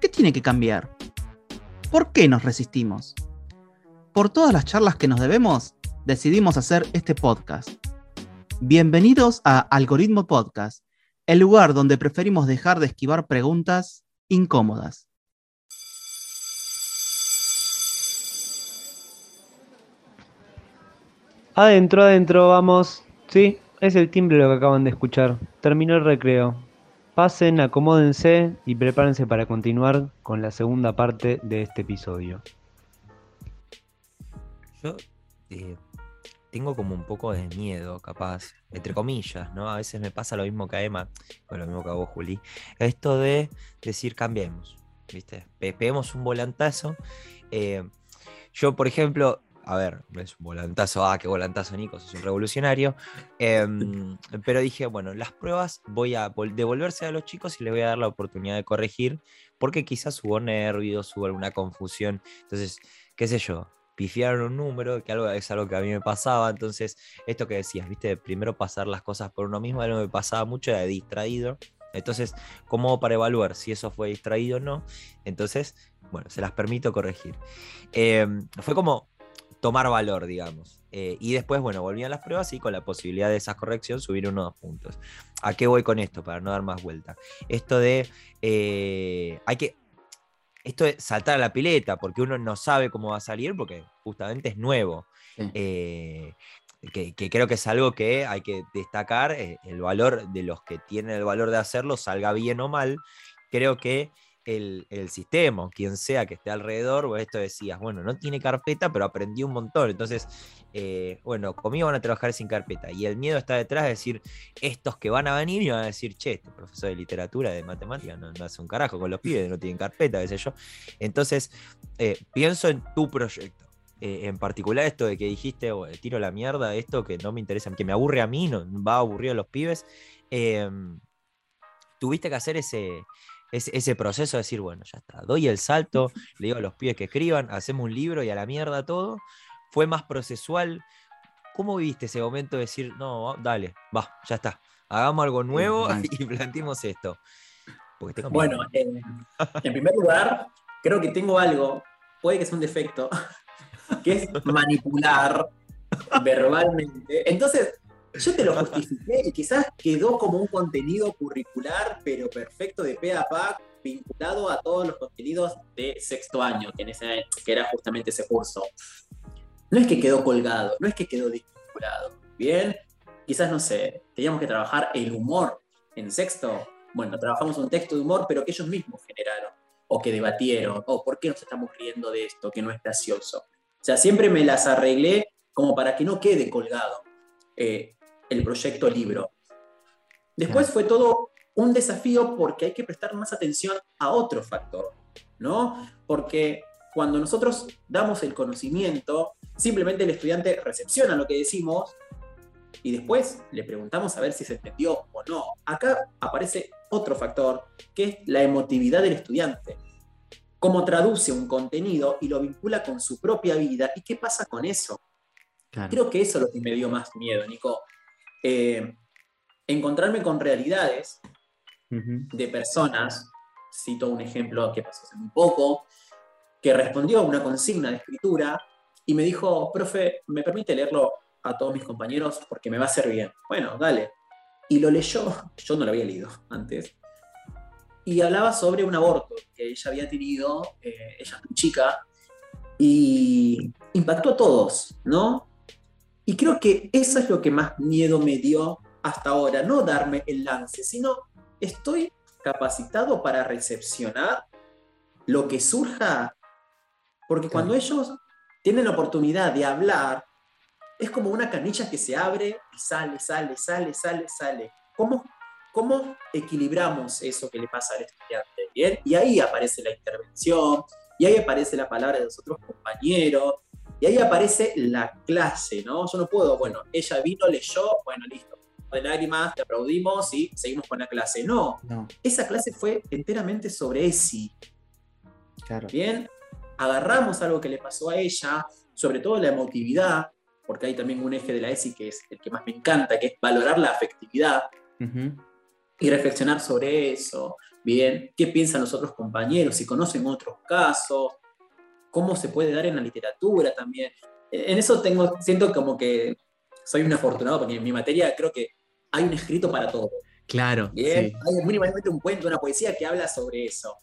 ¿Qué tiene que cambiar? ¿Por qué nos resistimos? Por todas las charlas que nos debemos, decidimos hacer este podcast. Bienvenidos a Algoritmo Podcast, el lugar donde preferimos dejar de esquivar preguntas incómodas. Adentro, adentro, vamos. Sí, es el timbre lo que acaban de escuchar. Terminó el recreo. Pasen, acomódense y prepárense para continuar con la segunda parte de este episodio. Yo eh, tengo como un poco de miedo, capaz, entre comillas, ¿no? A veces me pasa lo mismo que a Emma, o lo mismo que a vos, Juli. Esto de decir cambiemos, ¿viste? Peguemos un volantazo. Eh, yo, por ejemplo, a ver, es un volantazo, ah, qué volantazo, Nico, es un revolucionario. Em, pero dije, bueno, las pruebas voy a devolverse a los chicos y les voy a dar la oportunidad de corregir, porque quizás hubo nervios, hubo alguna confusión. Entonces, qué sé yo, pifiaron un número, que algo, es algo que a mí me pasaba. Entonces, esto que decías, viste, primero pasar las cosas por uno mismo, algo que me pasaba mucho, era de distraído. Entonces, ¿cómo para evaluar si eso fue distraído o no? Entonces, bueno, se las permito corregir. Em, fue como tomar valor, digamos. Eh, y después, bueno, volvían las pruebas y con la posibilidad de esa corrección subir unos puntos. ¿A qué voy con esto? Para no dar más vuelta. Esto de. Eh, hay que. Esto de saltar a la pileta, porque uno no sabe cómo va a salir, porque justamente es nuevo. Eh, que, que, creo que es algo que hay que destacar, el valor de los que tienen el valor de hacerlo, salga bien o mal. Creo que el, sistema, quien sea que esté alrededor, o esto decías, bueno, no tiene carpeta, pero aprendí un montón. Entonces, eh, bueno, conmigo van a trabajar sin carpeta. Y el miedo está detrás de decir, estos que van a venir y van a decir, che, este profesor de literatura, de matemática, no, hace un carajo con los pibes, no tienen carpeta, qué sé yo. Entonces, eh, pienso en tu proyecto. Eh, en particular esto de que dijiste, oh, tiro la mierda, esto que no me interesa, que me aburre a mí, no va a aburrir a los pibes. Em, tuviste que hacer ese, ese proceso de decir, bueno, ya está, doy el salto, le digo a los pibes que escriban, hacemos un libro y a la mierda todo, fue más procesual. ¿Cómo viviste ese momento de decir, no, dale, va, ya está, hagamos algo nuevo y planteemos esto? bueno, en, en primer lugar, creo que tengo algo, puede que sea un defecto, que es manipular verbalmente. Entonces, yo te lo justifiqué y quizás quedó como un contenido curricular, pero perfecto de pe a pa, vinculado a todos los contenidos de sexto año, que, en ese, que era justamente ese curso. No es que quedó colgado, no es que quedó vinculado. Bien, quizás no sé, teníamos que trabajar el humor en sexto. Bueno, trabajamos un texto de humor, pero que ellos mismos generaron, o que debatieron, o por qué nos estamos riendo de esto, que no es gracioso. O sea, siempre me las arreglé como para que no quede colgado. Eh, el proyecto libro. Después fue todo un desafío porque hay que prestar más atención a otro factor, ¿no? Porque cuando nosotros damos el conocimiento, simplemente el estudiante recepciona lo que decimos y después le preguntamos a ver si se entendió o no. Acá aparece otro factor, que es la emotividad del estudiante. Cómo traduce un contenido y lo vincula con su propia vida y qué pasa con eso. Creo que eso es lo que me dio más miedo, Nico. Eh, encontrarme con realidades de personas, cito un ejemplo que pasó hace muy poco, que respondió a una consigna de escritura y me dijo, profe, ¿me permite leerlo a todos mis compañeros porque me va a hacer bien? Bueno, dale. Y lo leyó, yo no lo había leído antes, y hablaba sobre un aborto que ella había tenido, eh, ella es chica, y impactó a todos, ¿no? Y creo que eso es lo que más miedo me dio hasta ahora, no darme el lance, sino estoy capacitado para recepcionar lo que surja, porque cuando ellos tienen la oportunidad de hablar, es como una canilla que se abre y sale, sale, sale, sale, sale. ¿Cómo, ¿cómo equilibramos eso que le pasa al estudiante? ¿Bien? Y ahí aparece la intervención, y ahí aparece la palabra de los otros compañeros, y ahí aparece la clase, ¿no? Yo no puedo, bueno, ella vino, leyó, bueno, listo. De lágrimas, te aplaudimos y seguimos con la clase. No, No, esa clase fue enteramente sobre ESI. claro. Bien, agarramos algo que le pasó a ella, sobre todo la emotividad, porque hay también un eje de la ESI que es el que más me encanta, que es valorar la afectividad y reflexionar sobre eso. Bien, ¿qué piensan los otros compañeros? Si conocen otros casos, cómo se puede dar en la literatura también. En eso tengo, siento como que soy un afortunado, porque en mi materia creo que hay un escrito para todo. Claro. Bien, sí. hay mínimamente un cuento, una poesía que habla sobre eso.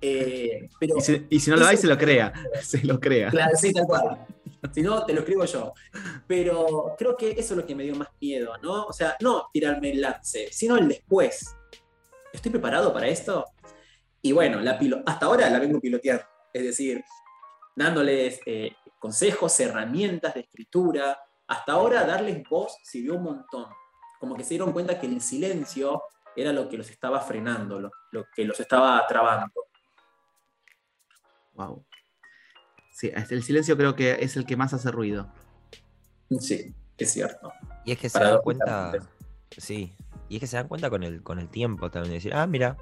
Eh, pero Y si, y si no lo hay, se lo crea. Se lo crea. Claro, sí, tal cual. Si no, te lo escribo yo. Pero creo que eso es lo que me dio más miedo, ¿no? O sea, no tirarme el lance, sino el después. ¿Estoy preparado para esto? Y bueno, la pilo hasta ahora la vengo piloteando. Es decir, dándoles eh, consejos, herramientas de escritura. Hasta ahora darles voz sirvió un montón. Como que se dieron cuenta que el silencio era lo que los estaba frenando, lo, lo que los estaba trabando. Wow. Sí, el silencio creo que es el que más hace ruido. Sí, es cierto. Y es que se dan cuenta, sí, y es que se dan cuenta con el, con el tiempo también, de decir, ah, mira,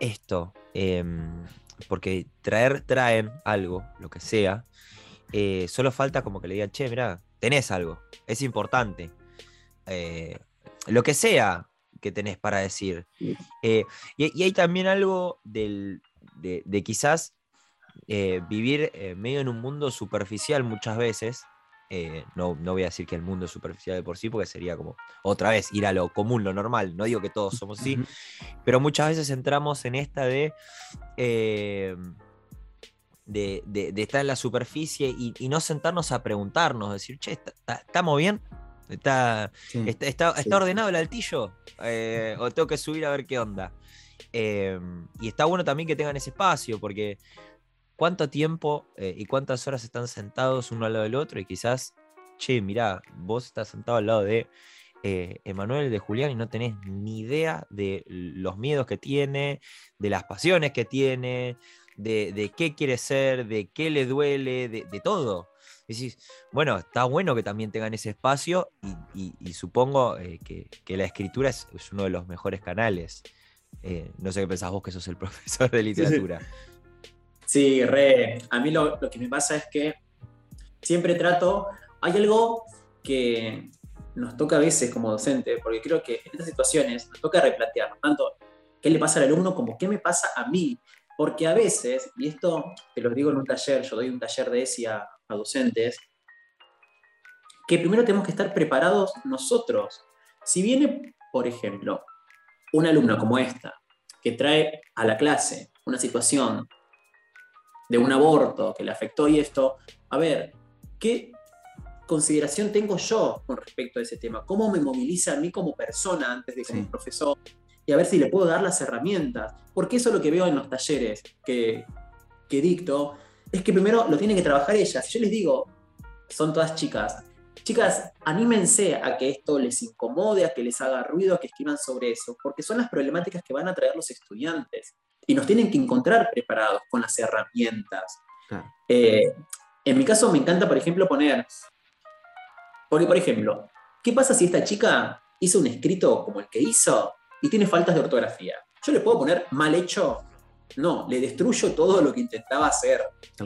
esto, em, porque traer, traen algo, lo que sea, eh, solo falta como que le digan, che, mira, tenés algo, es importante, eh, lo que sea que tenés para decir. Eh, y, y hay también algo del, de, de quizás vivir medio en un mundo superficial muchas veces. Eh, no, no voy a decir que el mundo es superficial de por sí, porque sería como otra vez ir a lo común, lo normal. No digo que todos somos así, pero muchas veces entramos en esta de, eh, de, de- de estar en la superficie y, y no sentarnos a preguntarnos, decir, che, ¿está- está- ¿estamos bien? ¿Está, Sí. ¿Está, está- Sí. está ordenado el altillo? Eh, ¿O tengo que subir a ver qué onda? Eh, y está bueno también que tengan ese espacio, porque cuánto tiempo eh, y cuántas horas están sentados uno al lado del otro y quizás, che, mirá, vos estás sentado al lado de eh, Emanuel, de Julián y no tenés ni idea de los miedos que tiene, de las pasiones que tiene, de, de qué quiere ser, de qué le duele, de, de todo. Decís, bueno, está bueno que también tengan ese espacio y, y- y supongo eh, que, que la escritura es, es uno de los mejores canales. Eh, no sé qué pensás vos que sos el profesor de literatura. Sí, re. A mí lo, que me pasa es que siempre trato. Hay algo que nos toca a veces como docente, porque creo que en estas situaciones nos toca replantear tanto qué le pasa al alumno como qué me pasa a mí. Porque a veces, y esto te lo digo en un taller, yo doy un taller de ESI a, a docentes, que primero tenemos que estar preparados nosotros. Si viene, por ejemplo, un alumno como esta, que trae a la clase una situación de un aborto que le afectó y esto, a ver, ¿qué consideración tengo yo con respecto a ese tema? ¿Cómo me moviliza a mí como persona antes de como Sí. profesor? Y a ver si le puedo dar las herramientas. Porque eso es lo que veo en los talleres que, que dicto, es que primero lo tienen que trabajar ellas. Yo les digo, son todas chicas, chicas, anímense a que esto les incomode, a que les haga ruido, a que escriban sobre eso, porque son las problemáticas que van a traer los estudiantes y nos tienen que encontrar preparados con las herramientas. Claro. Eh, en mi caso me encanta, por ejemplo, poner, porque por ejemplo, ¿qué pasa si esta chica hizo un escrito como el que hizo y tiene faltas de ortografía? ¿Yo le puedo poner mal hecho? No, le destruyo todo lo que intentaba hacer.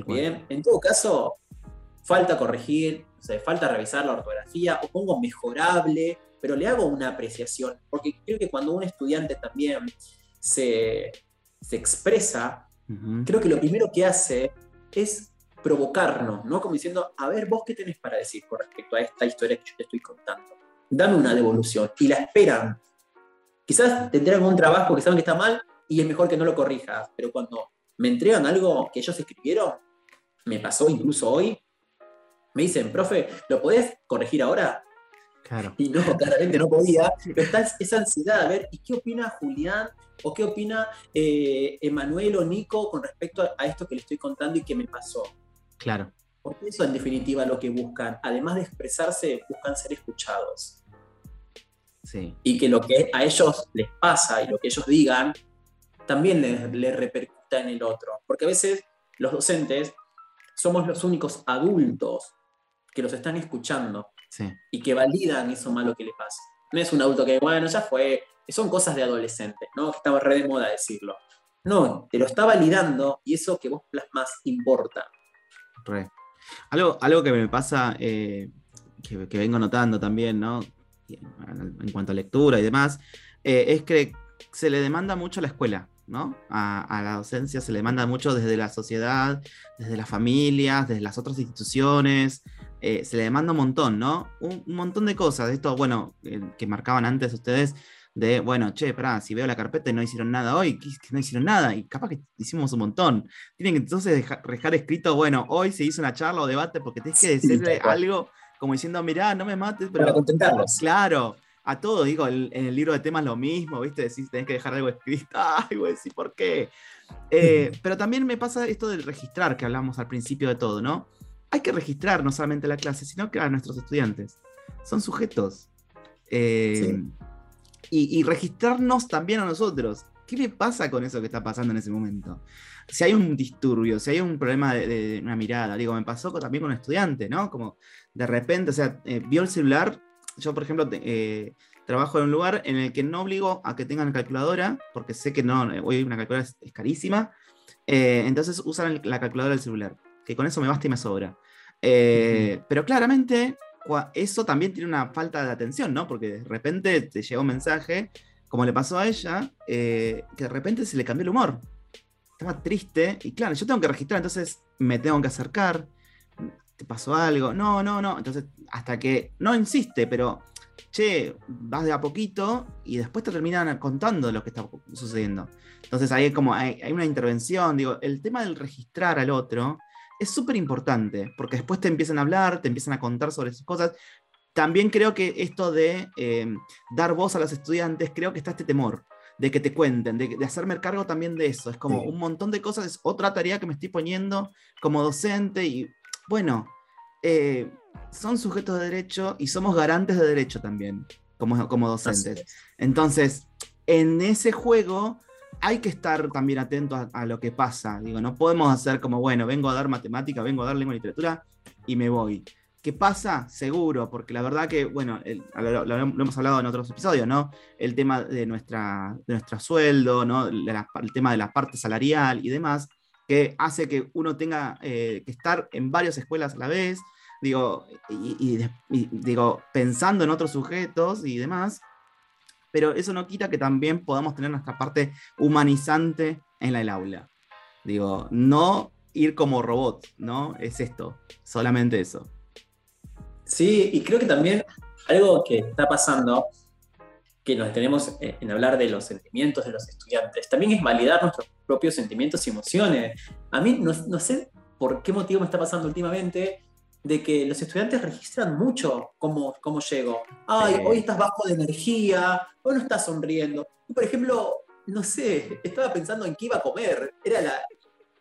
Bien, en todo caso, falta corregir, o sea, falta revisar la ortografía, o pongo mejorable, pero le hago una apreciación, porque creo que cuando un estudiante también se, se expresa, creo que lo primero que hace es provocarnos, ¿no? Como diciendo, a ver, vos qué tenés para decir con respecto a esta historia que yo te estoy contando. Dame una devolución. Y la esperan. Quizás tendrán un trabajo que saben que está mal y es mejor que no lo corrijas, pero cuando me entregan algo que ellos escribieron, me pasó incluso hoy, me dicen, profe, ¿lo podés corregir ahora? Claro. Y no, claramente no podía, pero está esa ansiedad a ver, ¿y qué opina Julián o qué opina eh, Emanuel o Nico con respecto a, a esto que le estoy contando y que me pasó? Claro. Porque eso en definitiva lo que buscan, además de expresarse, buscan ser escuchados. Sí. Y que lo que a ellos les pasa y lo que ellos digan también les, les repercuta en el otro. Porque a veces los docentes somos los únicos adultos que los están escuchando Sí. y que validan eso malo que les pasa. No es un adulto que, bueno, ya fue, son cosas de adolescentes, ¿no? Que estaba re de moda decirlo. No, te lo está validando y eso que vos plasmas importa. Re. Algo, algo que me pasa, eh, que, que vengo notando también, ¿no? En cuanto a lectura y demás, eh, es que se le demanda mucho a la escuela, ¿no? A, a la docencia se le demanda mucho desde la sociedad, desde las familias, desde las otras instituciones. eh, se le demanda un montón, ¿no? Un, un montón de cosas. De esto, bueno, eh, que marcaban antes ustedes, de, bueno, che, pará, si veo la carpeta y no hicieron nada hoy, que no hicieron nada, y capaz que hicimos un montón. Tienen que entonces dejar, dejar escrito, bueno, hoy se hizo una charla o debate porque tenés que Sí, decirle algo como diciendo, mirá, no me mates, pero Para contentarlos. Claro, a todo, digo, el- en el libro de temas lo mismo, ¿viste? Decís, tenés que dejar algo escrito. Ay, güey, sí, ¿por qué? Eh, pero también me pasa esto del registrar que hablamos al principio de todo, ¿no? Hay que registrar no solamente la clase, sino que a nuestros estudiantes. Son sujetos. Eh, y, y registrarnos también a nosotros. ¿Qué me pasa con eso que está pasando en ese momento? Si hay un disturbio, si hay un problema de, de una mirada, digo, me pasó también con un estudiante, ¿no? Como de repente, o sea, eh, vio el celular. Yo, por ejemplo, eh, trabajo en un lugar en el que no obligo a que tengan calculadora, porque sé que no, hoy una calculadora es, es carísima. Eh, entonces usan el- la calculadora del celular, que con eso me basta y me sobra. Eh, Pero claramente eso también tiene una falta de atención, ¿no? Porque de repente te llega un mensaje, como le pasó a ella, eh, que de repente se le cambió el humor. Estaba triste y claro, yo tengo que registrar, entonces me tengo que acercar. ¿Te pasó algo? No, no, no. Entonces, hasta que no insiste, pero che, vas de a poquito y después te terminan contando lo que está sucediendo. Entonces ahí como hay, hay una intervención, digo, el tema del registrar al otro es súper importante, porque después te empiezan a hablar, te empiezan a contar sobre esas cosas. También creo que esto de eh, dar voz a los estudiantes, creo que está este temor de que te cuenten, de, de hacerme cargo también de eso. Es como Sí. un montón de cosas, es otra tarea que me estoy poniendo como docente y bueno, eh, son sujetos de derecho y somos garantes de derecho también, como, como docentes. Entonces, en ese juego hay que estar también atentos a, a lo que pasa. Digo, no podemos hacer como, bueno, vengo a dar matemática, vengo a dar lengua y literatura y me voy. ¿Qué pasa? Seguro, porque la verdad que, bueno, el- lo, lo- lo hemos hablado en otros episodios, ¿no? El tema de, nuestra, de nuestro sueldo, ¿no? La- el tema de la parte salarial y demás, que hace que uno tenga eh, que estar en varias escuelas a la vez, digo, y, digo, pensando en otros sujetos y demás, pero eso no quita que también podamos tener nuestra parte humanizante en el aula. Digo, no ir como robot, ¿no? Es esto, solamente eso. Sí, y creo que también algo que está pasando, que nos tenemos eh, en hablar de los sentimientos de los estudiantes, también es validar nuestros propios sentimientos y emociones. A mí no, no sé por qué motivo me está pasando últimamente de que los estudiantes registran mucho cómo, cómo llego. Ay, Sí. hoy estás bajo de energía, hoy no estás sonriendo. Por ejemplo, no sé, estaba pensando en qué iba a comer. Era la,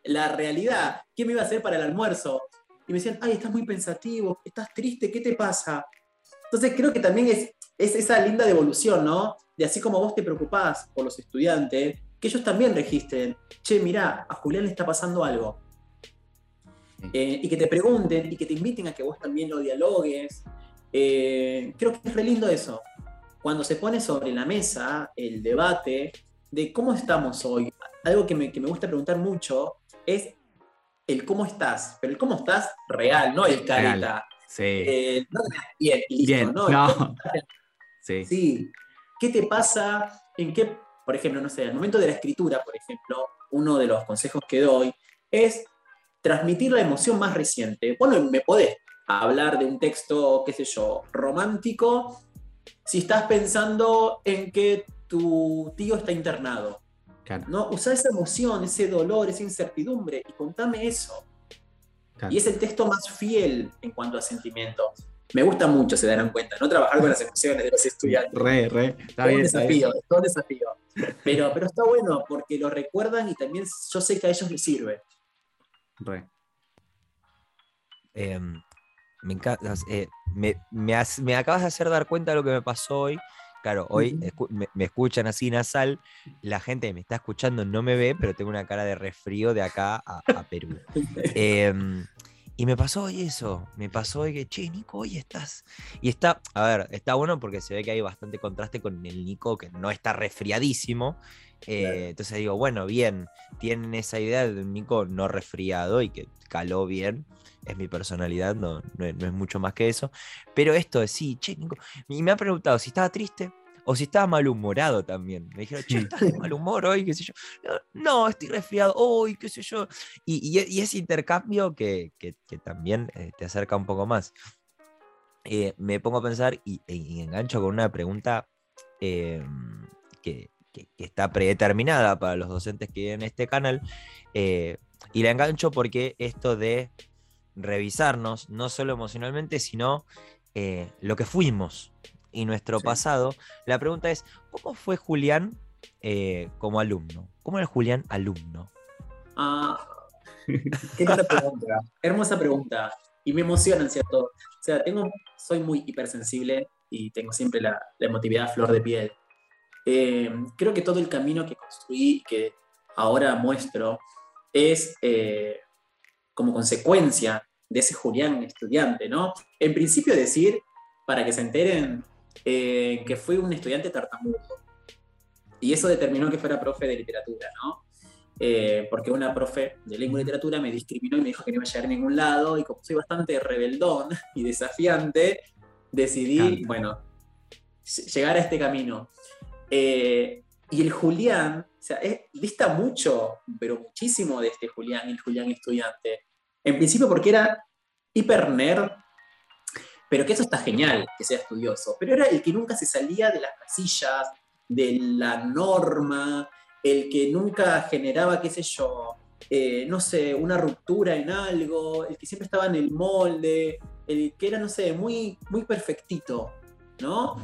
la realidad. ¿Qué me iba a hacer para el almuerzo? Y me decían, ay, estás muy pensativo, estás triste, ¿qué te pasa? Entonces creo que también es, es esa linda devolución, ¿no? De así como vos te preocupás por los estudiantes, que ellos también registren, che, mirá, a Julián le está pasando algo. Sí. Eh, y que te pregunten y que te inviten a que vos también lo dialogues. Eh, creo que es re lindo eso. Cuando se pone sobre la mesa el debate de cómo estamos hoy, algo que me, que me gusta preguntar mucho es el cómo estás, pero el cómo estás real, no el careta. Sí. Eh, no bien, listo, Bien, ¿no? no. Sí. Sí. ¿Qué te pasa? ¿En qué, por ejemplo, no sé, al momento de la escritura, por ejemplo, uno de los consejos que doy es transmitir la emoción más reciente. Bueno, me podés hablar de un texto, qué sé yo, romántico, si estás pensando en que tu tío está internado. Claro, ¿no? Usá esa emoción, ese dolor, esa incertidumbre y contame eso. claro. Y es el texto más fiel en cuanto a sentimientos. Me gusta mucho, se darán cuenta, no trabajar con las emociones de los estudiantes. Re, re. Está bien, un está bien. desafío, es todo un desafío. Pero, pero está bueno porque lo recuerdan y también yo sé que a ellos les sirve. Re. Em, me, enca- eh, me, me has- me acabas de hacer dar cuenta de lo que me pasó hoy, Claro, hoy me, escuchan así nasal, la gente que me está escuchando no me ve, pero tengo una cara de resfrío de acá a, Perú. Em, y me pasó hoy eso, me pasó hoy que, che, Nico, hoy estás. Y está, a ver, está bueno porque se ve que hay bastante contraste con el Nico, que no está resfriadísimo. Eh, entonces digo, bueno, bien, tienen esa idea de un Nico no resfriado y que caló bien es mi personalidad, no, no, es mucho más que eso. Pero esto de sí, che, Nico, y me ha preguntado si estaba triste o si estaba malhumorado también. Me dijeron, che, ¿estás de mal humor hoy? ¿Qué sé yo? No, estoy resfriado hoy, qué sé yo. Y, y, ese intercambio que, que, también eh, te acerca un poco más. Eh, me pongo a pensar y, e, engancho con una pregunta em, que, que, está predeterminada para los docentes que en este canal. Eh, y la engancho porque esto de revisarnos, no solo emocionalmente, sino eh, lo que fuimos y nuestro pasado. La pregunta es, ¿cómo fue Julián eh, como alumno? ¿Cómo era Julián alumno? Ah, qué pregunta. Hermosa pregunta. Y me emociona, ¿cierto? O sea, tengo, soy muy hipersensible y tengo siempre la, emotividad flor de piel. Eh, creo que todo el camino que construí, que ahora muestro, es como consecuencia de ese Julián estudiante, ¿no? En principio decir, para que se enteren, eh, que fui un estudiante tartamudo. Y eso determinó que fuera profe de literatura, ¿no? Eh, porque una profe de lengua y literatura me discriminó y me dijo que no iba a llegar a ningún lado, y como soy bastante rebeldón y desafiante, decidí, bueno, llegar a este camino. Eh, y el Julián, o sea, dista mucho, pero muchísimo de este Julián, el Julián estudiante. En principio porque era hiper nerd, pero que eso está genial, que sea estudioso, pero era el que nunca se salía de las casillas, de la norma, el que nunca generaba, qué sé yo, eh, no sé, una ruptura en algo, el que siempre estaba en el molde, el que era, no sé, muy, muy perfectito, ¿no?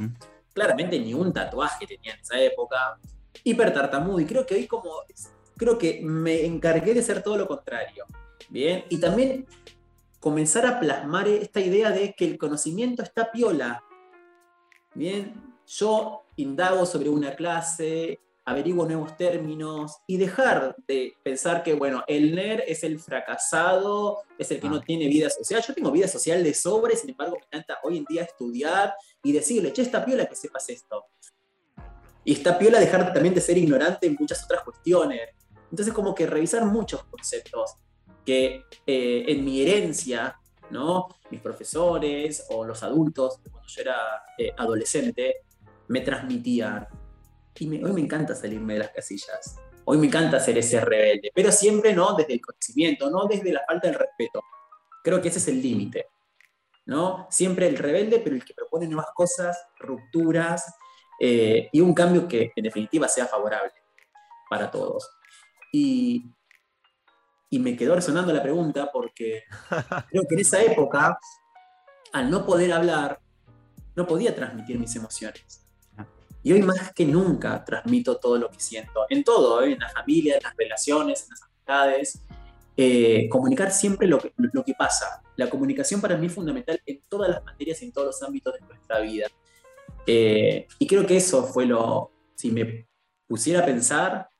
Claramente ni un tatuaje tenía en esa época, hiper tartamudo, y creo que hoy como, creo que me encargué de ser todo lo contrario. Bien, y también comenzar a plasmar esta idea de que el conocimiento está piola. Bien, yo indago sobre una clase, averiguo nuevos términos y dejar de pensar que, bueno, el nerd es el fracasado, es el que no ah. tiene vida social. Yo tengo vida social de sobre, sin embargo, me encanta hoy en día estudiar y decirle, che, está piola que sepas esto. Y está piola dejar también de ser ignorante en muchas otras cuestiones. Entonces, como que revisar muchos conceptos que eh, en mi herencia, ¿no? mis profesores o los adultos, cuando yo era eh, adolescente, me transmitían. Y hoy me encanta salirme de las casillas. Hoy me encanta ser ese rebelde, pero siempre no desde el conocimiento, no desde la falta del respeto. Creo que ese es el límite. ¿no? Siempre el rebelde, pero el que propone nuevas cosas, rupturas eh, y un cambio que en definitiva sea favorable para todos. Y y me quedó resonando la pregunta porque creo que en esa época, al no poder hablar, no podía transmitir mis emociones. Y hoy más que nunca transmito todo lo que siento, en todo, ¿eh? en la familia, en las relaciones, en las amistades. Eh, comunicar siempre lo que, pasa. La comunicación para mí es fundamental en todas las materias y en todos los ámbitos de nuestra vida. Eh, y creo que eso fue lo, si me pusiera a pensar,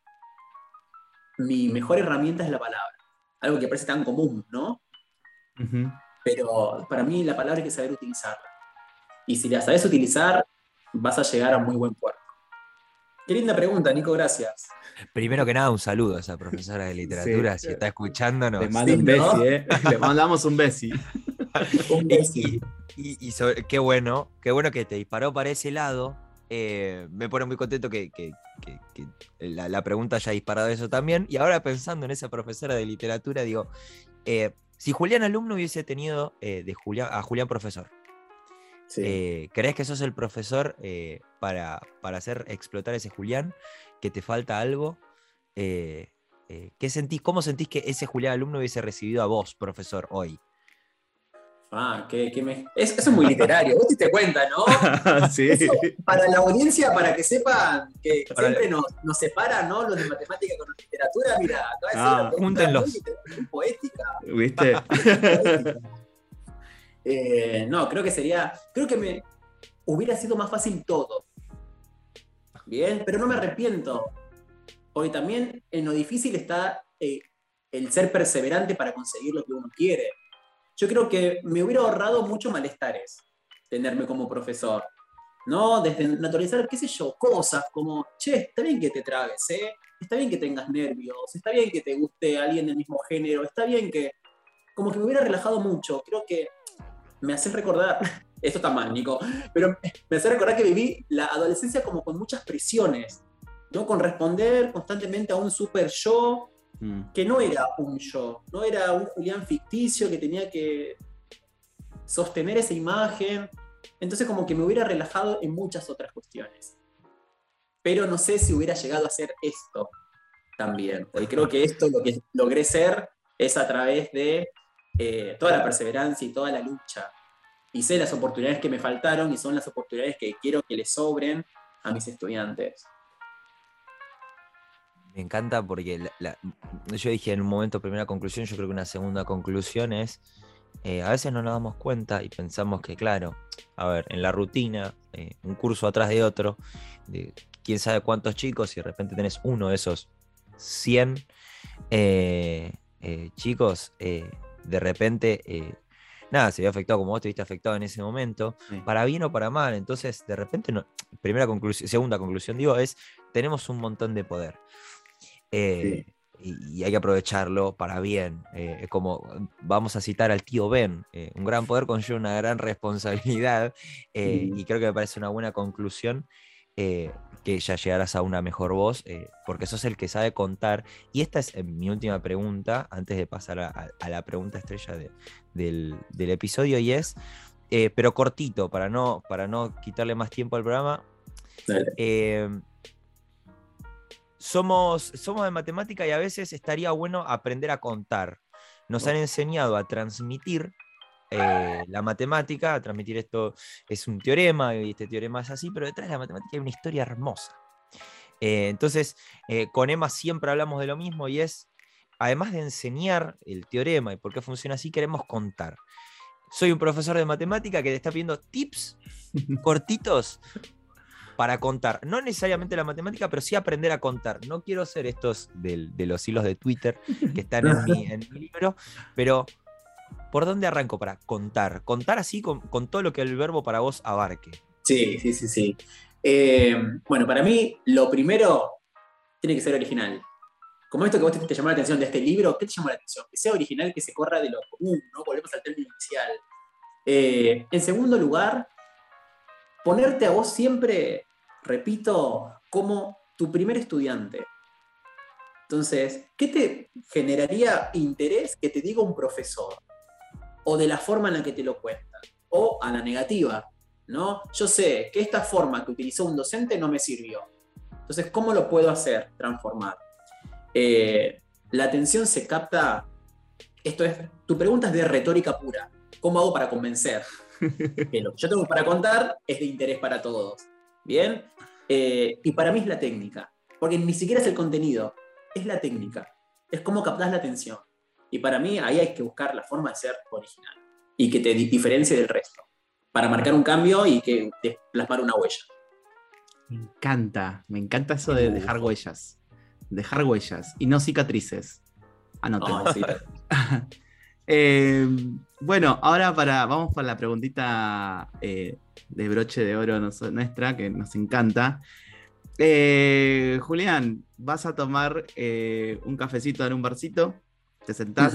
mi mejor herramienta es la palabra algo que parece tan común, ¿no? Pero para mí la palabra hay que saber utilizarla. Y si la sabes utilizar, vas a llegar a muy buen puerto. Qué linda pregunta, Nico, gracias. Primero que nada, un saludo a esa profesora de literatura, si está escuchándonos. Le mando un besi, ¿eh? Le mandamos un besi. un besi. Y, qué bueno, qué bueno que te disparó para ese lado. Eh, me pone muy contento que, la, pregunta haya disparado eso también. Y ahora pensando en esa profesora de literatura, digo, eh, si Julián alumno hubiese tenido eh, de Julián, a Julián profesor, ¿crees que sos el profesor para, para, hacer explotar ese Julián? ¿Que te falta algo? ¿qué sentís, ¿Cómo sentís que ese Julián alumno hubiese recibido a vos, profesor, hoy? Ah, que, me... eso es muy literario, vos te diste cuenta, ¿no? sí. para la audiencia, para que sepan que siempre nos, nos, separan, ¿no? Los de matemática con literatura, mira, ah, júntenlos. poética. ¿Viste? Eh, no, creo que sería, creo que me hubiera sido más fácil todo, Bien, pero no me arrepiento. Porque también en lo difícil está eh, el ser perseverante para conseguir lo que uno quiere. Yo creo que me hubiera ahorrado muchos malestares tenerme como profesor. ¿No? Desde naturalizar, qué sé yo, cosas como, che, está bien que te tragues, ¿eh? Está bien que tengas nervios, está bien que te guste alguien del mismo género, está bien que. Como que me hubiera relajado mucho. Creo que me hace recordar, esto está mal, Nico, pero me hace recordar que viví la adolescencia como con muchas presiones, ¿no? Con responder constantemente a un super yo, mm. que no era un yo, no era un Julián ficticio que tenía que sostener esa imagen. Entonces como que me hubiera relajado en muchas otras cuestiones. Pero no sé si hubiera llegado a hacer esto también. Y creo que esto lo que logré ser es a través de eh, toda la perseverancia y toda la lucha. Y sé las oportunidades que me faltaron y son las oportunidades que quiero que le sobren a mis estudiantes. Me encanta porque yo dije en un momento primera conclusión, yo creo que una segunda conclusión es, eh, a veces no nos damos cuenta y pensamos que, claro, a ver, en la rutina, eh, un curso atrás de otro, de quién sabe cuántos chicos, y de repente tenés uno de esos 100 chicos, de repente, eh, nada, se vio afectado como vos te viste afectado en ese momento, para bien o para mal. Entonces, de repente, no, primera conclusión, segunda conclusión, digo, es, tenemos un montón de poder. Eh, y, hay que aprovecharlo para bien. Eh, como vamos a citar al tío Ben, un gran poder conlleva una gran responsabilidad y creo que me parece una buena conclusión que ya llegarás a una mejor voz, eh, porque sos el que sabe contar. Y esta es eh, mi última pregunta, antes de pasar a, la pregunta estrella del, episodio, y es, eh, pero cortito, para no, para no quitarle más tiempo al programa. Somos, somos de matemática y a veces estaría bueno aprender a contar. Nos han enseñado a transmitir eh, la matemática, transmitir esto es un teorema y este teorema es así, pero detrás de la matemática hay una historia hermosa. Eh, entonces, eh, con Emma siempre hablamos de lo mismo y es, además de enseñar el teorema y por qué funciona así, queremos contar. Soy un profesor de matemática que te está pidiendo tips cortitos para contar. No necesariamente la matemática, pero sí aprender a contar. No quiero ser estos de los hilos de Twitter que están en mi, libro, pero ¿Por dónde arranco para contar? Contar así con, todo lo que el verbo para vos abarque. Sí, sí, sí, sí. Eh, bueno, para mí lo primero tiene que ser original. Como esto que vos te, llamó la atención de este libro, ¿qué te llamó la atención? Que sea original, que se corra de lo común, ¿no? Volvemos al término inicial. Eh, en segundo lugar, ponerte a vos siempre, repito, como tu primer estudiante. Entonces, ¿qué te generaría interés que te diga un profesor? o de la forma en la que te lo cuentan, o a la negativa, ¿no? Yo sé que esta forma que utilizó un docente no me sirvió. Entonces, ¿cómo lo puedo hacer, transformar? Eh, la atención se capta, esto es, tu pregunta es de retórica pura. ¿Cómo hago para convencer? que lo que yo tengo para contar es de interés para todos. ¿Bien? Eh, y para mí es la técnica, porque ni siquiera es el contenido, es la técnica, es cómo captas la atención. Y para mí ahí hay que buscar la forma de ser original y que te diferencie del resto, para marcar un cambio y que plasmar una huella. Me encanta, me encanta eso de dejar huellas. Dejar huellas y no cicatrices. Anotemos. eh, bueno, ahora para, vamos para la preguntita eh, de broche de oro nuestra, que nos encanta. Eh, Julián, vas a tomar un cafecito en un barcito te sentás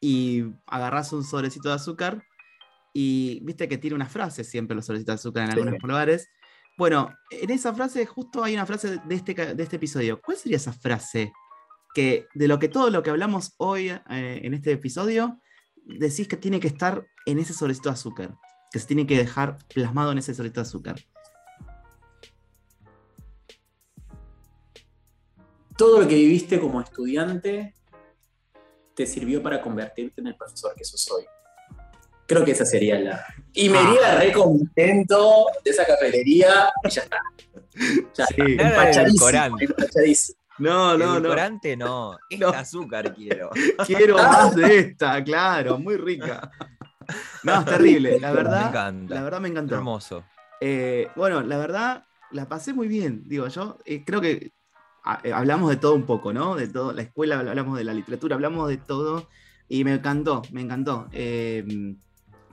y agarras un sobrecito de azúcar y viste que tiene una frase siempre los sobrecitos de azúcar en algunos lugares. Bueno, en esa frase justo hay una frase de este, de este episodio. ¿Cuál sería esa frase que de lo que todo lo que hablamos hoy eh, en este episodio decís que tiene que estar en ese sobrecito de azúcar? Que se tiene que dejar plasmado en ese sobrecito de azúcar. Todo lo que viviste como estudiante te sirvió para convertirte en el profesor que sos hoy. Creo que esa sería la. Y me iría ah. re contento de esa cafetería y ya está. Ya está. No, no, no. No. Esta no. azúcar quiero. Quiero más de esta, claro, muy rica. No, es terrible. La verdad, me encanta. La verdad me encantó. Hermoso. Eh, bueno, la verdad, la pasé muy bien. Digo, yo eh, creo que eh, hablamos de todo un poco, ¿no? De todo, la escuela, hablamos de la literatura, hablamos de todo. Y me encantó, me encantó. te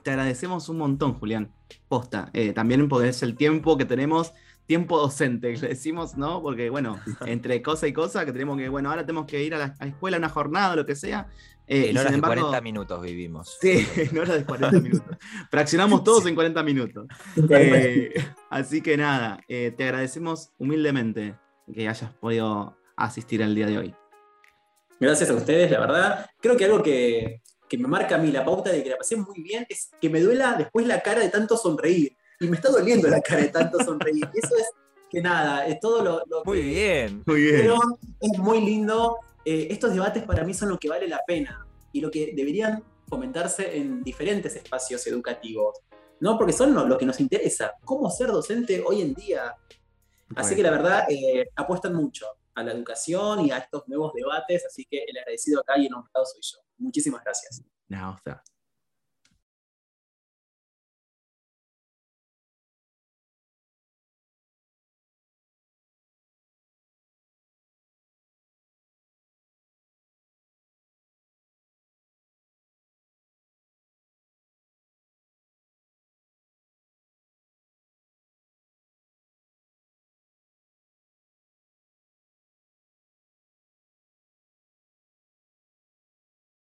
agradecemos un montón, Julián. Posta. también es el tiempo que tenemos tiempo docente, le decimos, ¿no? Porque, bueno, entre cosa y cosa, que tenemos que, bueno, ahora tenemos que ir a la, escuela, una jornada, lo que sea. Eh, en horas de 40 minutos vivimos. Sí, en horas de 40 minutos. Fraccionamos todos en 40 minutos. Eh, así que nada, eh, te agradecemos humildemente que hayas podido asistir el día de hoy. Gracias a ustedes, la verdad. Creo que algo que, que me marca a mí la pauta de que la pasé muy bien es que me duela después la cara de tanto sonreír y me está doliendo la cara de tanto sonreír. Eso es que nada, es todo lo, Muy bien, muy bien. Pero es muy lindo. Eh, estos debates para mí son lo que vale la pena y lo que deberían fomentarse en diferentes espacios educativos, ¿no? Porque son lo, que nos interesa, cómo ser docente hoy en día. Así que la verdad, eh, apuestan mucho a la educación y a estos nuevos debates, así que el agradecido acá y el honrado soy yo. Muchísimas gracias. No,